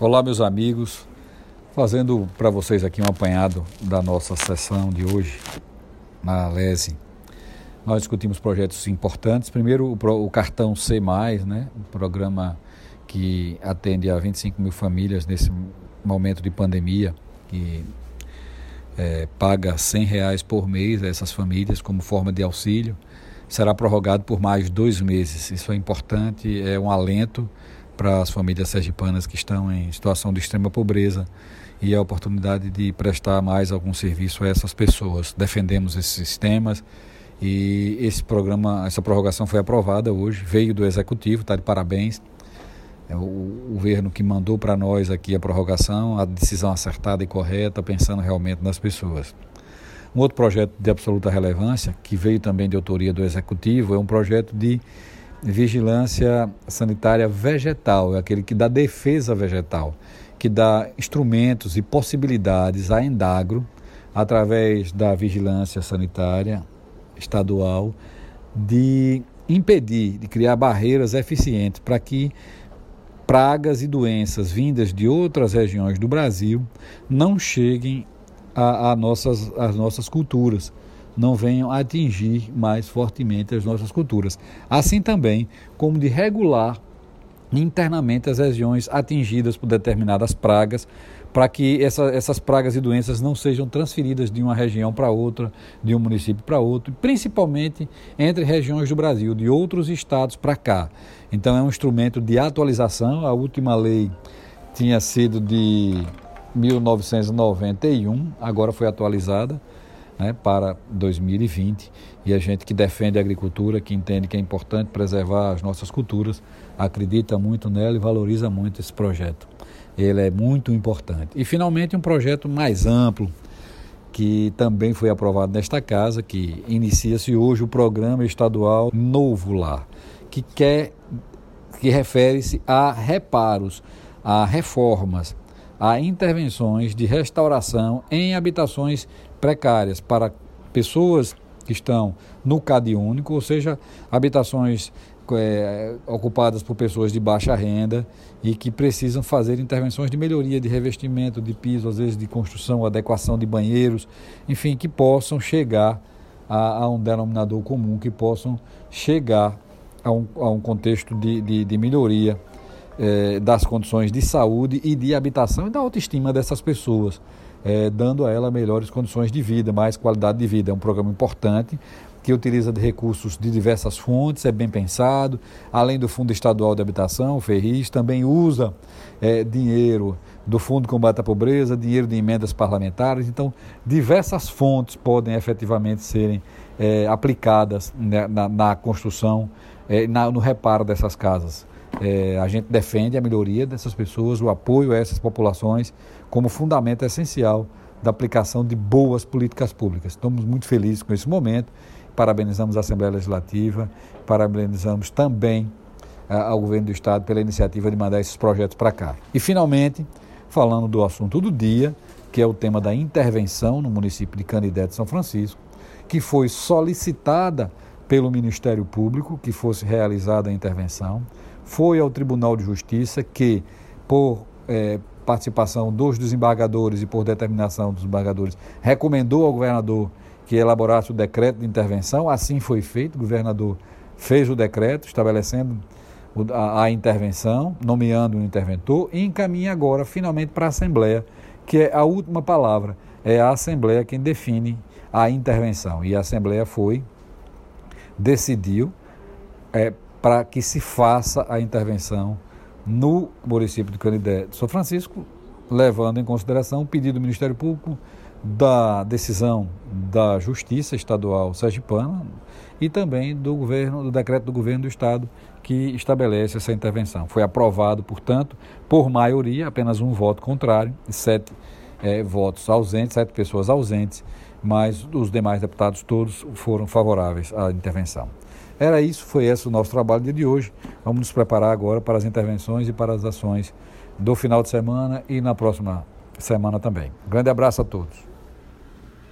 Olá, meus amigos. Fazendo para vocês aqui um apanhado da nossa sessão de hoje na LESE. Nós discutimos projetos importantes. Primeiro, o, cartão C, né? um programa que atende a 25 mil famílias nesse momento de pandemia, que é, paga 100 reais por mês a essas famílias como forma de auxílio. Será prorrogado por mais dois meses. Isso é importante, é um alento para as famílias sergipanas que estão em situação de extrema pobreza e a oportunidade de prestar mais algum serviço a essas pessoas. Defendemos esses sistemas e esse programa, essa prorrogação foi aprovada hoje, veio do executivo, está de parabéns. É o governo que mandou para nós aqui a prorrogação, a decisão acertada e correta, pensando realmente nas pessoas. Um outro projeto de absoluta relevância, que veio também de autoria do executivo, é um projeto de vigilância sanitária vegetal, é aquele que dá defesa vegetal, que dá instrumentos e possibilidades à Endagro, através da vigilância sanitária estadual, de impedir, de criar barreiras eficientes para que pragas e doenças vindas de outras regiões do Brasil não cheguem a nossas, às nossas culturas não venham atingir mais fortemente as nossas culturas. Assim também como de regular internamente as regiões atingidas por determinadas pragas, para que essa, essas pragas e doenças não sejam transferidas de uma região para outra, de um município para outro, principalmente entre regiões do Brasil, de outros estados para cá. Então é um instrumento de atualização. A última lei tinha sido de 1991, agora foi atualizada né, para 2020. E a gente que defende a agricultura, que entende que é importante preservar as nossas culturas, acredita muito nela e valoriza muito esse projeto. Ele é muito importante. E finalmente um projeto mais amplo, que também foi aprovado nesta casa, que inicia-se hoje o programa estadual Novo Lar, que quer que refere-se a reparos, a reformas, a intervenções de restauração em habitações precárias para pessoas que estão no CAD único, ou seja, habitações é, ocupadas por pessoas de baixa renda e que precisam fazer intervenções de melhoria de revestimento de piso, às vezes de construção, adequação de banheiros, enfim, que possam chegar a, a um denominador comum, que possam chegar a um, a um contexto de, de, de melhoria é, das condições de saúde e de habitação e da autoestima dessas pessoas é, dando a ela melhores condições de vida, mais qualidade de vida. É um programa importante que utiliza de recursos de diversas fontes, é bem pensado, além do Fundo Estadual de Habitação, o FERRIS, também usa é, dinheiro do Fundo de Combate à Pobreza, dinheiro de emendas parlamentares, então diversas fontes podem efetivamente serem é, aplicadas né, na, na, construção, é, na, no reparo dessas casas. É, a gente defende a melhoria dessas pessoas, o apoio a essas populações como fundamento essencial da aplicação de boas políticas públicas. Estamos muito felizes com esse momento. Parabenizamos a Assembleia Legislativa, parabenizamos também uh, ao governo do Estado pela iniciativa de mandar esses projetos para cá. E, finalmente, falando do assunto do dia, que é o tema da intervenção no município de Canidé de São Francisco, que foi solicitada pelo Ministério Público que fosse realizada a intervenção foi ao Tribunal de Justiça que, por é, participação dos desembargadores e por determinação dos desembargadores, recomendou ao governador que elaborasse o decreto de intervenção. Assim foi feito, o governador fez o decreto estabelecendo a, a intervenção, nomeando um interventor e encaminha agora finalmente para a Assembleia, que é a última palavra. É a Assembleia quem define a intervenção. E a Assembleia foi, decidiu, é, para que se faça a intervenção no município de Canidé de São Francisco, levando em consideração o pedido do Ministério Público da decisão da Justiça Estadual Sergipana e também do governo, do decreto do governo do estado que estabelece essa intervenção. Foi aprovado, portanto, por maioria, apenas um voto contrário e sete é, votos ausentes, sete pessoas ausentes, mas os demais deputados todos foram favoráveis à intervenção. Era isso, foi esse o nosso trabalho de hoje. Vamos nos preparar agora para as intervenções e para as ações do final de semana e na próxima semana também. Grande abraço a todos.